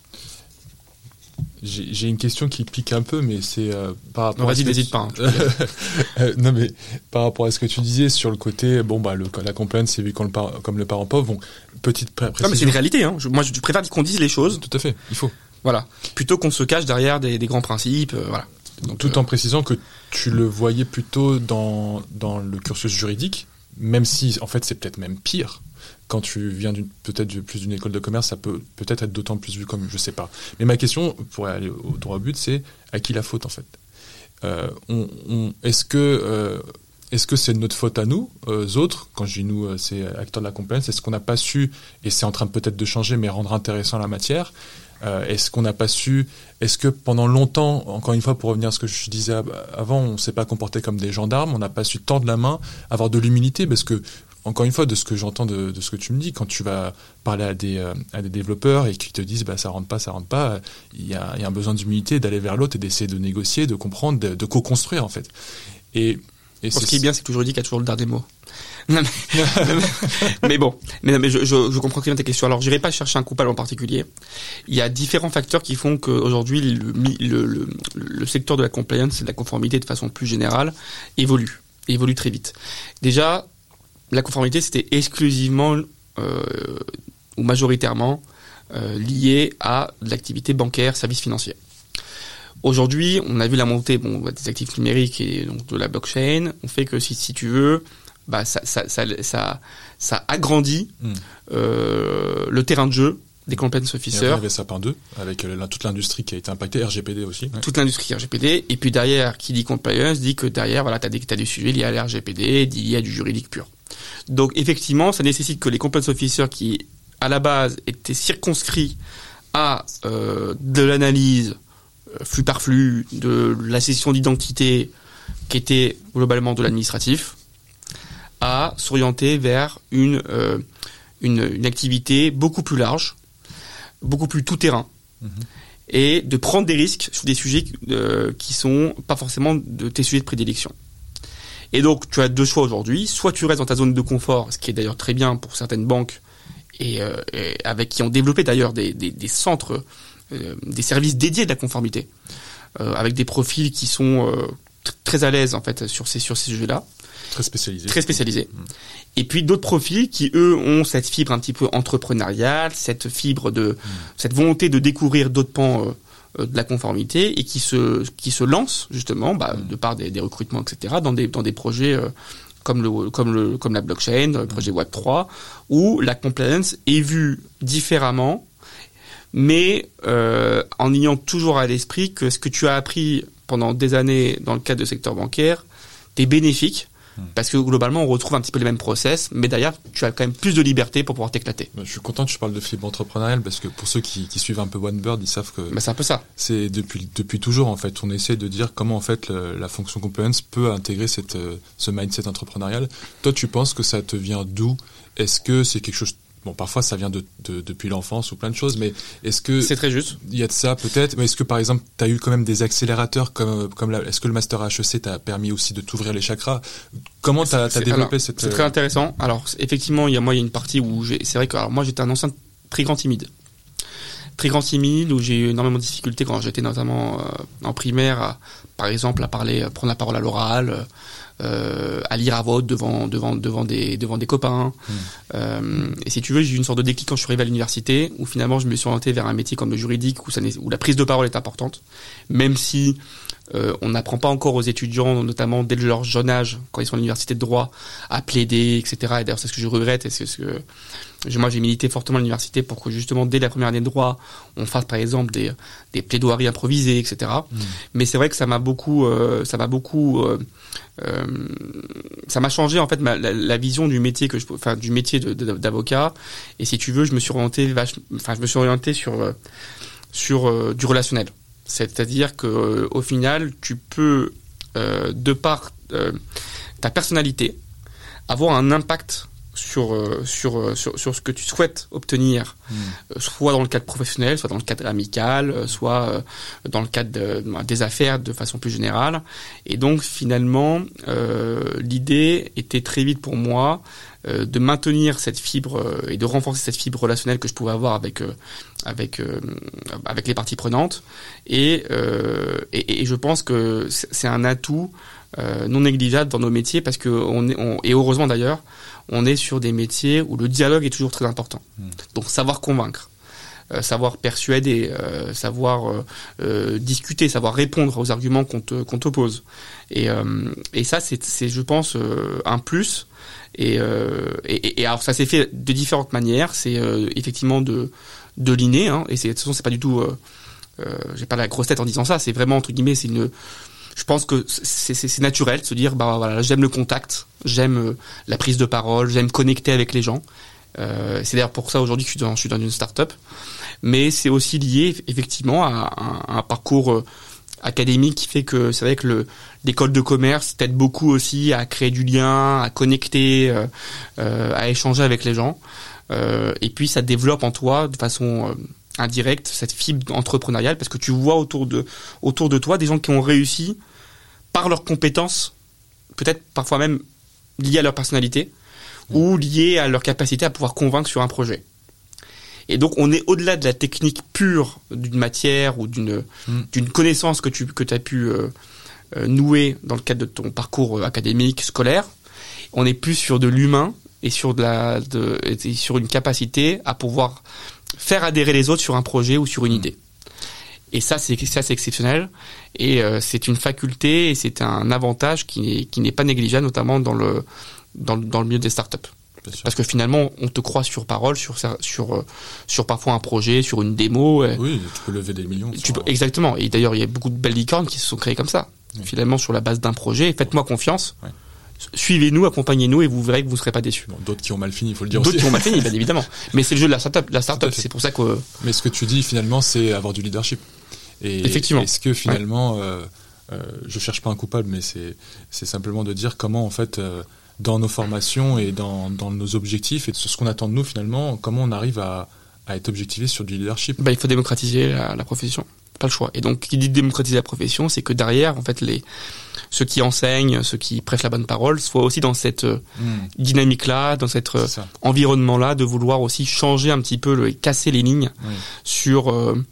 J'ai une question qui pique un peu, mais c'est euh, par rapport. Vas-y, n'hésite pas. Hein, euh, non, mais par rapport à ce que tu disais sur le côté, bon bah le, la compliance c'est vu comme le, comme le parent pauvre. Bon, petite précision. Non, mais c'est une réalité. Hein. moi, je préfère qu'on dise les choses. Tout à fait. Il faut. Voilà. Plutôt qu'on se cache derrière des, des grands principes. Euh, voilà. Donc, Tout en précisant que tu le voyais plutôt dans dans le cursus juridique, même si en fait c'est peut-être même pire quand tu viens peut-être plus d'une école de commerce, ça peut peut-être être, d'autant plus vu comme, je sais pas. Mais ma question, pour aller au droit au but, c'est à qui la faute en fait? Euh, Est-ce que euh, est-ce que c'est notre faute à nous, euh, autres? Quand je dis nous, c'est acteurs de la compliance. Est-ce qu'on n'a pas su, et c'est en train peut-être de changer, mais rendre intéressant la matière Est-ce qu'on n'a pas su Est-ce que pendant longtemps, encore une fois, pour revenir à ce que je disais avant, on ne s'est pas comporté comme des gendarmes, on n'a pas su tendre la main, avoir de l'humilité, parce que encore une fois, de ce que j'entends de, ce que tu me dis, quand tu vas parler à des, euh, à des développeurs et qu'ils te disent bah, ça rentre pas, ça rentre pas, il y a, y a, un besoin d'humilité d'aller vers l'autre et d'essayer de négocier, de comprendre, de, co-construire en fait. Et, et ce qui est bien, c'est que le juridique a toujours le dernier mot. mais, mais, bon, mais, mais je, je, je, comprends très bien tes questions. Alors, j'irai pas chercher un coupable en particulier. Il y a différents facteurs qui font qu'aujourd'hui, le, le, le, le secteur de la compliance et de la conformité de façon plus générale évolue, évolue très vite. Déjà, la conformité, c'était exclusivement euh, ou majoritairement euh, lié à l'activité bancaire, services financiers. Aujourd'hui, on a vu la montée bon, des actifs numériques et donc de la blockchain. On fait que si, si tu veux, bah, ça, ça, ça, ça, ça agrandit hmm. euh, le terrain de jeu des compliance officers. Il y avait Sapin 2, avec toute l'industrie qui a été impactée, RGPD aussi. Toute l'industrie RGPD, et puis derrière, qui dit compliance, dit que derrière, voilà, tu as, as, des sujets liés à l'RGPD, liés à du juridique pur. Donc effectivement, ça nécessite que les compliance officers qui, à la base, étaient circonscrits à euh, de l'analyse euh, flux par flux, de la session d'identité, qui était globalement de l'administratif, à s'orienter vers une, euh, une, une, activité beaucoup plus large, beaucoup plus tout-terrain, mhm. et de prendre des risques sur des sujets euh, qui sont pas forcément de tes sujets de prédilection. Et donc, tu as deux choix aujourd'hui. Soit tu restes dans ta zone de confort, ce qui est d'ailleurs très bien pour certaines banques, et, euh, avec qui ont développé d'ailleurs des, des, des, centres, euh, des services dédiés de la conformité, euh, avec des profils qui sont euh, très à l'aise en fait sur ces sur ces sujets-là. Très spécialisés. Très spécialisés. Mmh. Et puis d'autres profils qui eux ont cette fibre un petit peu entrepreneuriale, cette fibre de, mmh. cette volonté de découvrir d'autres pans euh, de la conformité et qui se qui se lance justement bah, de par des, recrutements etc dans des dans des projets euh, comme le comme le comme la blockchain le projet Web 3 où la compliance est vue différemment mais euh, en ayant toujours à l'esprit que ce que tu as appris pendant des années dans le cadre du secteur bancaire t'es bénéfique. Parce que globalement, on retrouve un petit peu les mêmes process, mais d'ailleurs, tu as quand même plus de liberté pour pouvoir t'éclater. Je suis content que tu parles de fibre entrepreneuriale parce que pour ceux qui, qui suivent un peu OneBird, ils savent que. c'est un peu ça. C'est depuis depuis toujours en fait. On essaie de dire comment en fait la fonction compliance peut intégrer cette euh, ce mindset entrepreneurial. Toi, tu penses que ça te vient d'où? Est-ce que c'est quelque chose Bon, parfois ça vient de, de depuis l'enfance ou plein de choses, mais est-ce que c'est très juste Il y a de ça peut-être, mais est-ce que par exemple tu as eu quand même des accélérateurs comme comme est-ce que le master HEC t'a permis aussi de t'ouvrir les chakras? Comment t'as as développé cette C'est très intéressant. Alors effectivement, il y a moi il y a une partie où c'est vrai que alors moi j'étais un ancien très grand timide. Très grand timide où j'ai eu énormément de difficultés quand j'étais notamment euh, en primaire à, par exemple à parler prendre la parole à l'oral euh, à lire à voix devant devant devant des devant des copains. Hmm. Euh, et si tu veux, j'ai eu une sorte de déclic quand je suis arrivé à l'université, où finalement je me suis orienté vers un métier comme le juridique, où, ça, où la prise de parole est importante, même si euh, on n'apprend pas encore aux étudiants, notamment dès leur jeune âge, quand ils sont à l'université de droit, à plaider, etc. Et d'ailleurs, c'est ce que je regrette. Et c'est ce que moi, j'ai milité fortement à l'université pour que justement, dès la première année de droit, on fasse par exemple des, des plaidoiries improvisées, etc. Mmh. Mais c'est vrai que ça m'a beaucoup, euh, ça m'a beaucoup, euh, euh, ça m'a changé en fait ma, la, vision du métier que je, enfin du métier d'avocat. Et si tu veux, je me suis orienté, enfin, je me suis orienté sur sur du relationnel. C'est-à-dire que euh, au final, tu peux, euh, de par euh, ta personnalité, avoir un impact sur, euh, sur, euh, sur, sur, ce que tu souhaites obtenir, hmm. soit dans le cadre professionnel, soit dans le cadre amical, soit dans le cadre des affaires de façon plus générale. Et donc finalement, l'idée était très vite pour moi de maintenir cette fibre et de renforcer cette fibre relationnelle que je pouvais avoir avec avec avec les parties prenantes et, et, et je pense que c'est un atout euh, non négligeable dans nos métiers parce que on est, et heureusement d'ailleurs, on est sur des métiers où le dialogue est toujours très important. Hmm. Donc savoir convaincre, euh, savoir persuader, euh, savoir discuter, savoir répondre aux arguments qu'on te, qu'on t'oppose. Et, et ça, c'est, c'est je pense un plus. Et, et, et, alors ça s'est fait de différentes manières. C'est effectivement de de l'inné, hein, et c'est de toute façon c'est pas du tout. j'ai pas la grosse tête en disant ça. C'est vraiment entre guillemets, c'est une je pense que c'est naturel de se dire bah voilà j'aime le contact, j'aime euh, la prise de parole, j'aime connecter avec les gens. Euh, c'est d'ailleurs pour ça aujourd'hui que je suis dans, je suis dans une start-up. Mais c'est aussi lié effectivement à, un, parcours euh, académique qui fait que c'est vrai que l'école de commerce t'aide beaucoup aussi à créer du lien, à connecter, euh, euh à échanger avec les gens. Euh, et puis ça développe en toi de façon indirecte cette fibre entrepreneuriale parce que tu vois autour de autour de toi des gens qui ont réussi par leurs compétences, peut-être parfois même liées à leur personnalité ou liées à leur capacité à pouvoir convaincre sur un projet. Et donc on est au-delà de la technique pure d'une matière ou d'une mm. d'une connaissance que tu que as pu euh, euh, nouer dans le cadre de ton parcours euh, académique scolaire. On est plus sur de l'humain et sur de la de, et sur une capacité à pouvoir faire adhérer les autres sur un projet ou sur une mm. idée. Et ça, c'est ça, c'est exceptionnel. Et euh, c'est une faculté et c'est un avantage qui, qui n'est pas négligeable, notamment dans le dans, dans le milieu des startups. Parce que finalement, on te croit sur parole, sur sur euh, sur parfois un projet, sur une démo. Oui, tu peux lever des millions. Tu peux, exactement. Et d'ailleurs, il y a beaucoup de belles licornes qui se sont créées comme ça. Finalement, sur la base d'un projet. Faites-moi confiance. Suivez-nous, accompagnez-nous et vous verrez que vous ne serez pas déçus. D'autres qui ont mal fini, il faut le dire D'autres qui ont mal fini, bien évidemment. Mais c'est le jeu de la startup. La startup, c'est pour ça que. Mais ce que tu dis finalement, c'est avoir du leadership. Et Effectivement. Est-ce que finalement, euh, euh, je cherche pas un coupable, mais c'est c'est simplement de dire comment en fait. Euh, dans nos formations et dans, dans nos objectifs et sur ce qu'on attend de nous finalement, comment on arrive à, à être objectivé sur du leadership bah, Il faut démocratiser la, la profession pas le choix. Et donc, qui dit démocratiser la profession, c'est que derrière, en fait, les ceux qui enseignent, ceux qui prêchent la bonne parole, soient aussi dans cette euh, hmm. dynamique-là, dans cet euh, environnement-là, de vouloir aussi changer un petit peu, le, casser les lignes sur euh,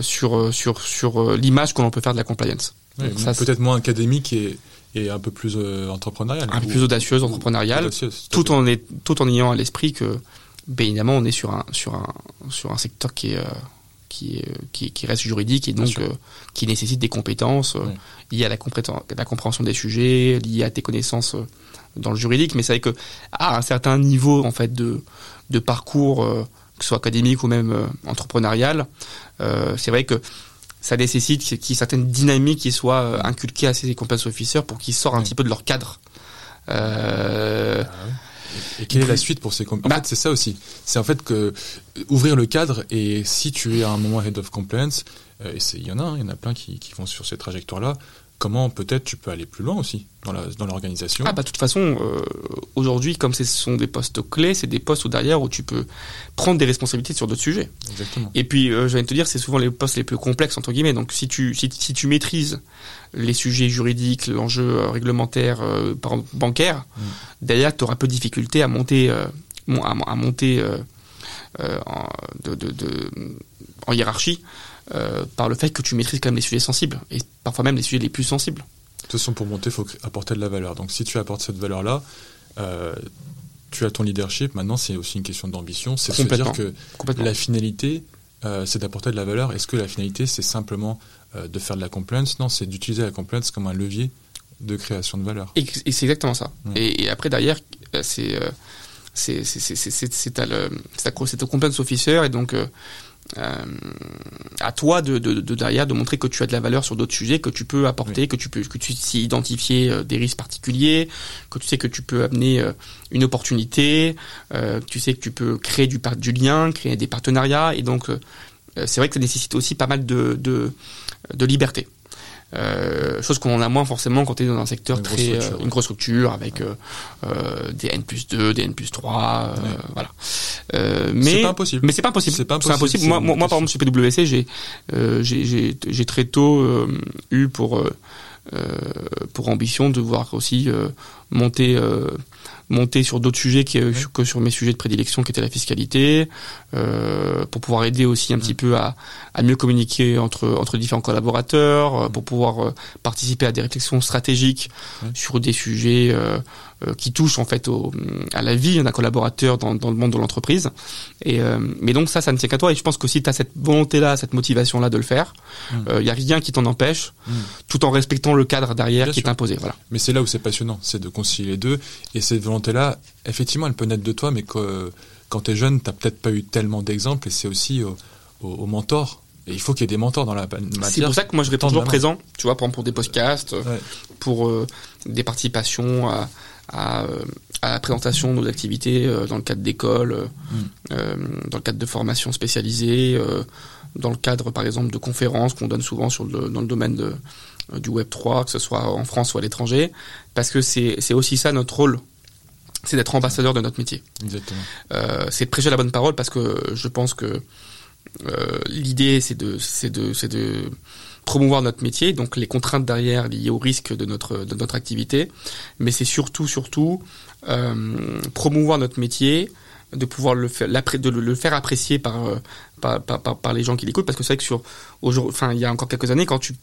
sur sur sur l'image qu'on peut faire de la compliance. peut-être moins académique et et un peu plus entrepreneurial. Un peu plus audacieuse, entrepreneuriale, tout en est, tout en ayant à l'esprit que, ben, évidemment, on est sur un sur un sur un secteur qui est qui, qui, qui reste juridique et donc euh, qui nécessite des compétences euh, liées à la, la, compréhension des sujets, liées à tes connaissances euh, dans le juridique. Mais c'est vrai que à un certain niveau en fait de, de parcours, que ce soit académique ou même entrepreneurial, c'est vrai que ça nécessite qu'il y ait certaines dynamiques qui soient inculquées à ces compliance officers pour qu'ils sortent un petit peu de leur cadre. Euh, ah et quelle est la suite pour ces compétences En bah fait, c'est ça aussi. C'est en fait que euh, ouvrir le cadre et si tu es à un moment head of compliance, euh, et il y en a, hein, il y en a plein qui, qui vont sur cette trajectoire-là. Comment peut-être tu peux aller plus loin aussi dans la dans l'organisation Ah bah de toute façon euh, aujourd'hui comme ce sont des postes clés, c'est des postes où derrière où tu peux prendre des responsabilités sur d'autres sujets. Exactement. Et puis euh, je viens de te dire c'est souvent les postes les plus complexes entre guillemets. Donc si tu si, si tu maîtrises les sujets juridiques, l'enjeu euh, réglementaire, euh, bancaire, mm. derrière, tu auras peu de difficulté à monter, à, monter en, de, de, en hiérarchie par le fait que tu maîtrises quand même les sujets sensibles, et parfois même les sujets les plus sensibles. De toute façon, pour monter, il faut apporter de la valeur. Donc si tu apportes cette valeur-là, tu as ton leadership. Maintenant, c'est aussi une question d'ambition. C'est se dire que la finalité, c'est d'apporter de la valeur. Est-ce que la finalité, c'est simplement euh, de faire de la compliance. Non, c'est d'utiliser la compliance comme un levier de création de valeur. Et, c'est exactement ça. Et, après, derrière, euh, c'est euh, c'est c'est au compliance officer et donc à toi de, de, de, derrière de montrer que tu as de la valeur sur d'autres sujets que tu peux apporter que tu peux que tu sais identifier des risques particuliers que tu sais que tu peux amener une opportunité que tu sais que tu peux créer du du lien créer des partenariats et donc c'est vrai que ça nécessite aussi pas mal de, de, de liberté. Euh, chose qu'on a moins forcément quand tu es dans un secteur une très grosse une grosse structure avec des N plus 2, des N plus 3, voilà. mais c'est pas impossible. Mais c'est pas impossible. C'est pas impossible. Moi, moi, par exemple, chez PwC, j'ai j'ai j'ai très tôt eu pour pour ambition de voir aussi monter monter sur d'autres sujets que, que, sur mes sujets de prédilection qui étaient la fiscalité, euh, pour pouvoir aider aussi un petit peu à, à, mieux communiquer entre, entre différents collaborateurs, euh, pour pouvoir euh, participer à des réflexions stratégiques sur des sujets euh, euh, qui touchent en fait au, à la vie d'un collaborateur dans, dans, le monde de l'entreprise. Et mais donc ça, ça ne tient qu'à toi. Et je pense que si tu as cette volonté-là, cette motivation-là de le faire, il mmh. y a rien qui t'en empêche, mmh. tout en respectant le cadre derrière qui est imposé. Voilà. Mais c'est là où c'est passionnant, c'est de concilier les deux. Et cette volonté-là, effectivement, elle peut naître de toi, mais que quand tu es jeune, tu peut-être pas eu tellement d'exemples et c'est aussi au, au, mentor. Et il faut qu'il y ait des mentors dans la matière. C'est pour ça que moi je réponds toujours présent, tu vois, pour des podcasts, pour euh, des participations à, à, euh, à, la présentation de nos activités euh, dans le cadre d'écoles, mm. dans le cadre de formations spécialisées, dans le cadre par exemple de conférences qu'on donne souvent sur le, dans le domaine de, du Web 3, que ce soit en France ou à l'étranger, parce que c'est aussi ça notre rôle c'est d'être ambassadeur de notre métier. Exactement. Euh, c'est de prêcher la bonne parole parce que je pense que euh, l'idée c'est de c'est de c'est de promouvoir notre métier, donc les contraintes derrière liées au risque de notre de notre activité, mais c'est surtout surtout euh, promouvoir notre métier, de pouvoir le faire de le faire apprécier par par, par, par les gens qui l'écoutent parce que c'est vrai que sur enfin il y a encore quelques années quand tu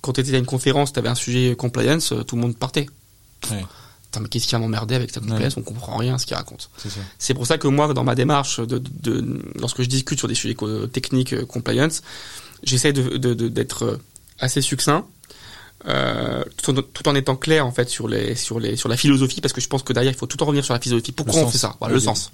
quand tu étais à une conférence, tu avais un sujet compliance, tout le monde partait. Ouais mais qu'est-ce qui a m'emmerdé avec cette compliance On comprend rien à ce qu'il raconte. C'est pour ça que moi, dans ma démarche, de, de, lorsque je discute sur des sujets techniques euh, compliance, j'essaie d'être de, de, euh, assez succinct, euh, tout, en, tout, en, étant clair en fait sur les sur les sur la philosophie parce que je pense que derrière il faut tout en revenir sur la philosophie. Pourquoi on fait ça? Voilà, le sens.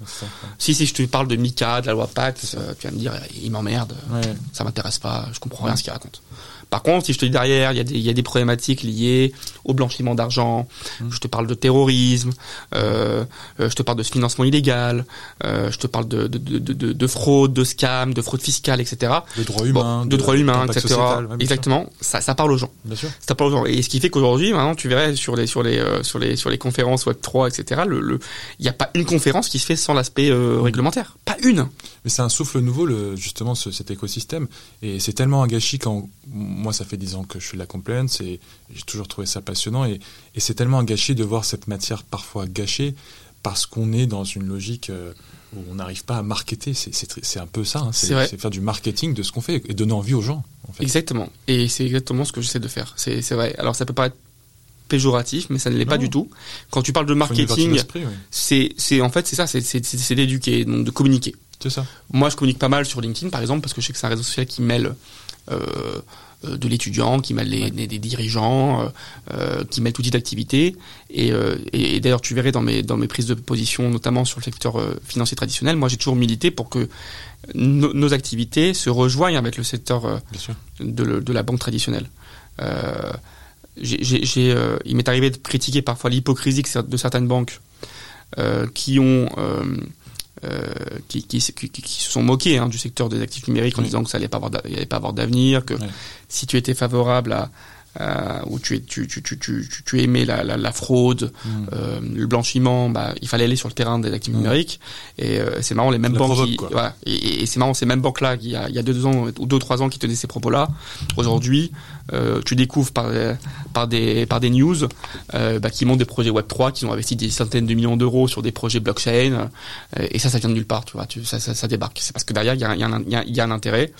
si si je te parle de Mika de la loi Pacte euh, tu vas me dire il m'emmerde ouais. ça m'intéresse pas je comprends rien à ce qu'il raconte par contre, si je te dis derrière, il y a des, il y a des problématiques liées au blanchiment d'argent, mmh. je te parle de terrorisme, euh, euh, je te parle de financement illégal, euh, je te parle de, de, de, de, de fraude, de scam, de fraude fiscale, etc. De droits humains. de, droits humains, etc. Exactement. Ça, ça parle aux gens. Bien sûr. Ça parle aux gens. Et ce qui fait qu'aujourd'hui, maintenant, tu verrais sur les, sur les, euh, sur les, sur les conférences Web 3, etc. Le, le, il n'y a pas une conférence qui se fait sans l'aspect euh, réglementaire. Pas une. Mais c'est un souffle nouveau, le, justement, ce, cet écosystème. Et c'est tellement un gâchis quand moi, ça fait dix ans que je suis de la compliance et j'ai toujours trouvé ça passionnant. Et, et c'est tellement un gâchis de voir cette matière parfois gâchée parce qu'on est dans une logique euh, où on n'arrive pas à marketer. C'est un peu ça. Hein. C'est faire du marketing de ce qu'on fait et donner envie aux gens. En fait. Exactement. Et c'est exactement ce que j'essaie de faire. C'est vrai. Alors, ça peut paraître péjoratif, mais ça ne l'est pas du tout. Quand tu parles de marketing, c'est c'est en fait c'est ça, c'est d'éduquer, donc de communiquer. C'est ça. Moi, je communique pas mal sur LinkedIn, par exemple, parce que je sais que c'est un réseau social qui mêle euh, euh, de l'étudiant, qui mêle les, des dirigeants, euh, qui mêle tout type d'activité. Et, et, d'ailleurs, tu verrais dans mes, dans mes prises de position, notamment sur le secteur financier traditionnel, moi j'ai toujours milité pour que nos activités se rejoignent avec le secteur de, de, la banque traditionnelle. j'ai, il m'est arrivé de critiquer parfois l'hypocrisie de certaines banques qui ont qui, qui, qui, qui, se sont moqués hein, du secteur des actifs numériques en disant que ça allait pas avoir, allait pas avoir d'avenir, que si tu étais favorable à, euh, où tu, tu, tu, tu, tu, tu aimais la, la, la fraude, mm. euh, le blanchiment, bah, il fallait aller sur le terrain des actifs mm. numériques. Et euh, c'est marrant, les mêmes banques, qui, voilà, et, et c'est marrant, ces mêmes banques-là, il y a, il y a deux ans ou deux trois ans, qui tenaient ces propos-là, aujourd'hui, euh, tu découvres par, par des par des news euh, bah, qui montrent des projets Web 3, qui ont investi des centaines de millions d'euros sur des projets blockchain, euh, et ça, ça vient de nulle part, tu vois, tu, ça, ça, ça débarque. C'est parce que derrière, il y a, il y, a un, il y, a, un intérêt,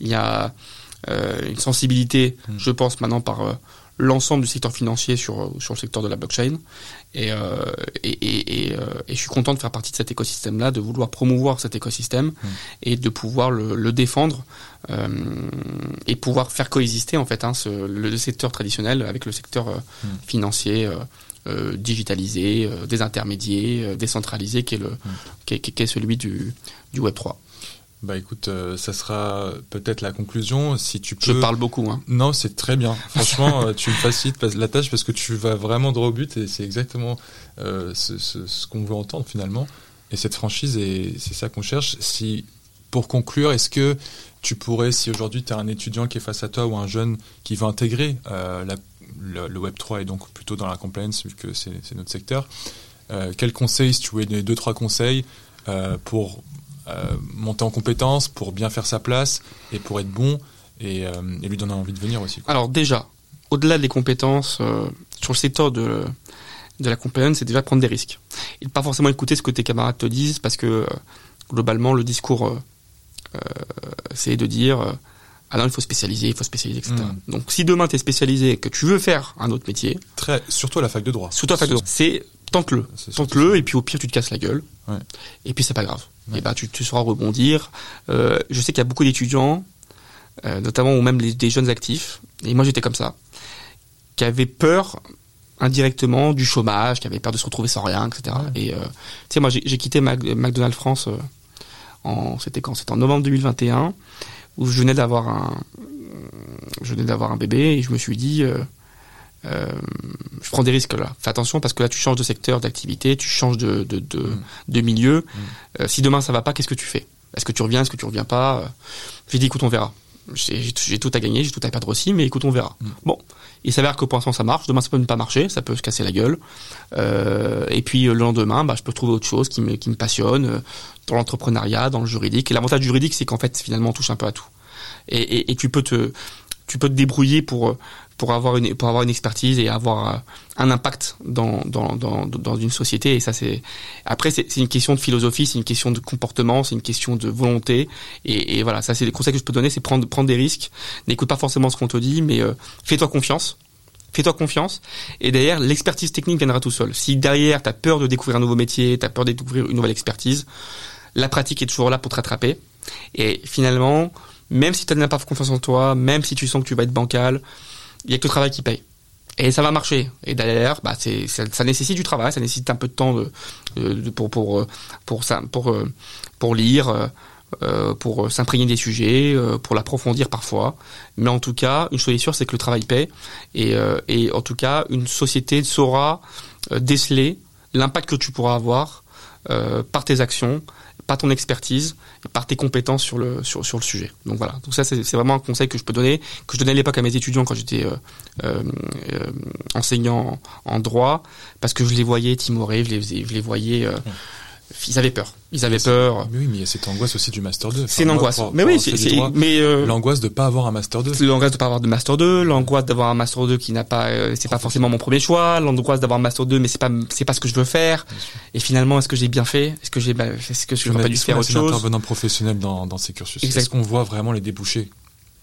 il y a euh, une sensibilité, je pense maintenant par euh, l'ensemble du secteur financier sur sur le secteur de la blockchain et euh, et, et, et, et, je suis content de faire partie de cet écosystème là de vouloir promouvoir cet écosystème hmm. et de pouvoir le, le défendre euh, et pouvoir faire coexister en fait hein, ce, le secteur traditionnel avec le secteur hmm. financier euh, digitalisé désintermédié décentralisé qui est le qui, est, qui, est, celui du du Web 3 bah écoute, euh, ça sera peut-être la conclusion. Si tu peux. Je parle beaucoup. Hein. Non, c'est très bien. Franchement, euh, tu me facilites la tâche parce que tu vas vraiment droit au but et c'est exactement euh, ce, ce, ce qu'on veut entendre finalement. Et cette franchise, et c'est ça qu'on cherche. Si, pour conclure, est-ce que tu pourrais, si aujourd'hui tu as un étudiant qui est face à toi ou un jeune qui veut intégrer la, le, Web 3 est donc plutôt dans la compliance vu que c'est notre secteur. Quels conseils, si tu voulais donner deux trois conseils pour monter en compétence, pour bien faire sa place et pour être bon et, lui donner envie de venir aussi. Alors déjà, au-delà des compétences sur le secteur de de la compliance, c'est déjà prendre des risques et pas forcément écouter ce que tes camarades te disent parce que globalement le discours c'est de dire ah non, il faut spécialiser, il faut spécialiser, etc. Hmm. Donc si demain tu es spécialisé et que tu veux faire un autre métier, très surtout à la fac de droit. Surtout à la fac de droit, c'est tente-le, tente-le et puis au pire tu te casses la gueule. Ouais. Et puis c'est pas grave. Et bah tu, tu sauras rebondir. Euh, je sais qu'il y a beaucoup d'étudiants, euh, notamment ou même des jeunes actifs, et moi j'étais comme ça, qui avaient peur indirectement du chômage, qui avaient peur de se retrouver sans rien, etc. Et euh, tu sais moi j'ai quitté McDonald's France en c'était quand? C'était en novembre 2021 où je venais d'avoir un, je venais d'avoir un bébé et je me suis dit, euh, euh, je prends des risques là. Fais attention parce que là tu changes de secteur d'activité, tu changes de de, de, mm. de milieu. Mm. Euh, si demain ça va pas, qu'est-ce que tu fais? Est-ce que tu reviens? Est-ce que tu reviens pas? Euh, J'ai dit écoute on verra. J'ai tout à gagner, j'ai tout à perdre aussi, mais écoute on verra. Mm. Bon, il s'avère que pour l'instant ça marche. Demain ça peut ne pas marcher, ça peut se casser la gueule. Euh, et puis le lendemain, bah, je peux trouver autre chose qui me qui me passionne dans l'entrepreneuriat, dans le juridique. Et l'avantage juridique, c'est qu'en fait, finalement, on touche un peu à tout. Et, et, et, tu peux te, tu peux te débrouiller pour pour avoir une pour avoir une expertise et avoir euh, un impact dans dans dans, dans une société. Et ça, c'est après, c'est une question de philosophie, c'est une question de comportement, c'est une question de volonté. Et, et voilà, ça, c'est les conseils que je peux donner, c'est prendre prendre des risques. N'écoute pas forcément ce qu'on te dit, mais euh, fais-toi confiance fais-toi confiance. Et derrière, l'expertise technique viendra tout seul. Si derrière, tu as peur de découvrir un nouveau métier, tu as peur de découvrir une nouvelle expertise, la pratique est toujours là pour te rattraper. Et finalement, même si tu n'as pas confiance en toi, même si tu sens que tu vas être bancal, il y a que le travail qui paye. Et ça va marcher. Et derrière, bah, c'est, ça, nécessite du travail, ça nécessite un peu de temps de, pour, pour, pour, ça, lire, euh, pour s'imprégner des sujets, euh, pour l'approfondir parfois. Mais en tout cas, une chose est sûre, c'est que le travail paie. Euh, et en tout cas, une société saura déceler l'impact que tu pourras avoir par tes actions ton expertise par tes compétences sur le sujet. Donc voilà. Ça c'est vraiment un conseil que je peux donner, que je donnais à l'époque à mes étudiants quand j'étais euh, euh, euh enseignant en, droit, parce que je les voyais timorés, je les, voyais euh, ils avaient peur. Ils avaient peur. oui, mais il y a cette angoisse aussi du master 2. c'est une angoisse. mais oui, c'est mais euh, l'angoisse de pas avoir un master 2. L'angoisse de pas avoir de master 2, l'angoisse d'avoir un master 2 qui n'a pas euh, c'est pas forcément mon premier choix, l'angoisse d'avoir un master 2 mais c'est pas c'est pas ce que je veux faire. Et finalement, est-ce que j'ai bien fait? Est-ce que j'ai bah, est-ce que je n'aurais pas dû faire autre chose? intervenant professionnel dans dans ces cursus. Est-ce qu'on voit vraiment les débouchés?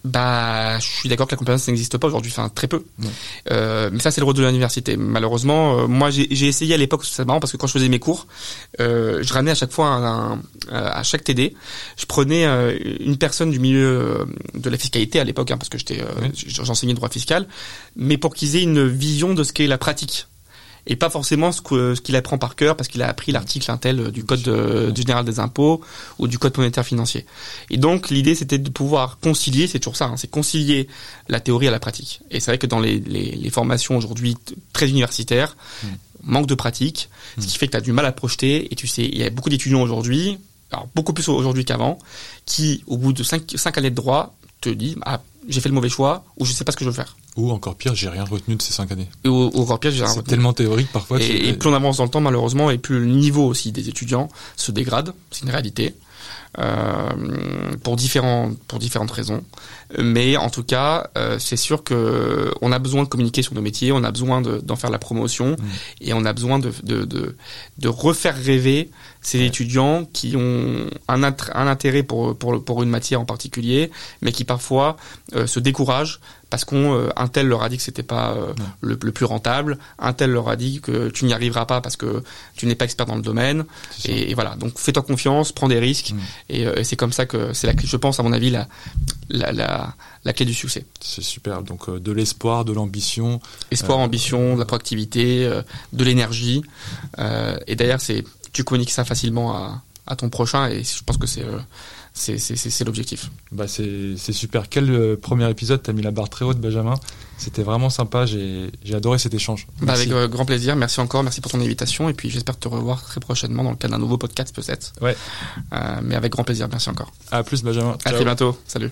Bah, je suis d'accord que la compétence n'existe pas aujourd'hui, enfin très peu. Euh, mais ça, c'est le rôle de l'université. Malheureusement, euh, moi, j'ai essayé à l'époque, c'est marrant parce que quand je faisais mes cours, euh, je ramenais à chaque fois un, à chaque TD, je prenais euh, une personne du milieu de la fiscalité à l'époque, hein, parce que j'étais, j'enseignais droit fiscal, mais pour qu'ils aient une vision de ce qu'est la pratique et pas forcément ce qu'il ce qu'il apprend par cœur parce qu'il a appris l'article intel du code du général des impôts ou du code monétaire financier. Et donc l'idée c'était de pouvoir concilier, c'est toujours ça, hein, c'est concilier la théorie à la pratique. Et c'est vrai que dans les, les, les formations aujourd'hui très universitaires, hmm. manque de pratique, ce qui hmm. fait que tu as du mal à projeter et tu sais, il y a beaucoup d'étudiants aujourd'hui, alors beaucoup plus aujourd'hui qu'avant, qui au bout de cinq, cinq années de droit te disent ah, j'ai fait le mauvais choix ou je sais pas ce que je veux faire. Ou encore pire, j'ai rien retenu de ces cinq années. Ou, encore pire, j'ai rien retenu. C'est tellement théorique parfois. Et, et plus on avance dans le temps, malheureusement, et plus le niveau aussi des étudiants se dégrade. C'est une réalité. Euh, pour différents pour différentes raisons. Mais en tout cas, euh, c'est sûr que on a besoin de communiquer sur nos métiers, on a besoin d'en faire la promotion mmh. et on a besoin de, de, de, de refaire rêver ces étudiants qui ont un, un intérêt pour, pour, pour une matière en particulier, mais qui parfois euh, se découragent parce qu'un euh, tel leur a dit que c'était pas euh, le, plus rentable, un tel leur a dit que tu n'y arriveras pas parce que tu n'es pas expert dans le domaine. Et, voilà, donc fais-toi confiance, prends des risques, euh, et, c'est comme ça que c'est la clé, je pense à mon avis la la, la, la clé du succès. C'est super. Donc de l'espoir, de l'ambition. Espoir, ambition, de la proactivité, de l'énergie. et d'ailleurs, c'est tu communiques ça facilement à, à ton prochain, et je pense que c'est c'est l'objectif. Bah c'est super. Quel euh, premier épisode T'as mis la barre très haute, Benjamin? C'était vraiment sympa, j'ai adoré cet échange. Bah avec euh, grand plaisir, merci encore, merci pour ton invitation et puis j'espère te revoir très prochainement dans le cadre d'un nouveau podcast peut-être. Ouais. Euh, mais avec grand plaisir, merci encore. À plus Benjamin. À très bientôt, salut.